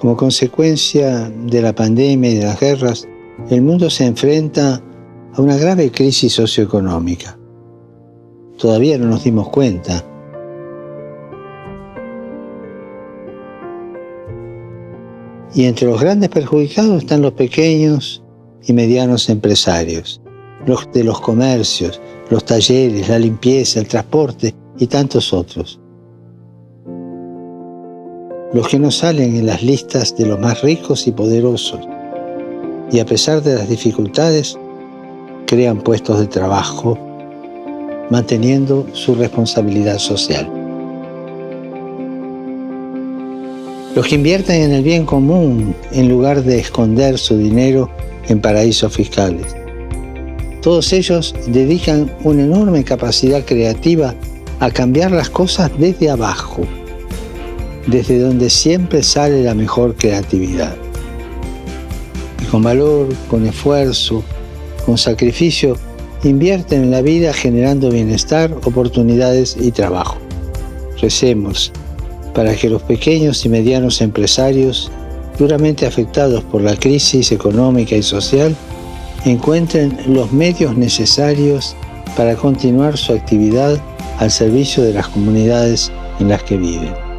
Como consecuencia de la pandemia y de las guerras, el mundo se enfrenta a una grave crisis socioeconómica. Todavía no nos dimos cuenta. Y entre los grandes perjudicados están los pequeños y medianos empresarios, los de los comercios, los talleres, la limpieza, el transporte y tantos otros los que no salen en las listas de los más ricos y poderosos, y a pesar de las dificultades, crean puestos de trabajo, manteniendo su responsabilidad social. Los que invierten en el bien común en lugar de esconder su dinero en paraísos fiscales. Todos ellos dedican una enorme capacidad creativa a cambiar las cosas desde abajo desde donde siempre sale la mejor creatividad. Y con valor, con esfuerzo, con sacrificio, invierten en la vida generando bienestar, oportunidades y trabajo. Recemos para que los pequeños y medianos empresarios, duramente afectados por la crisis económica y social, encuentren los medios necesarios para continuar su actividad al servicio de las comunidades en las que viven.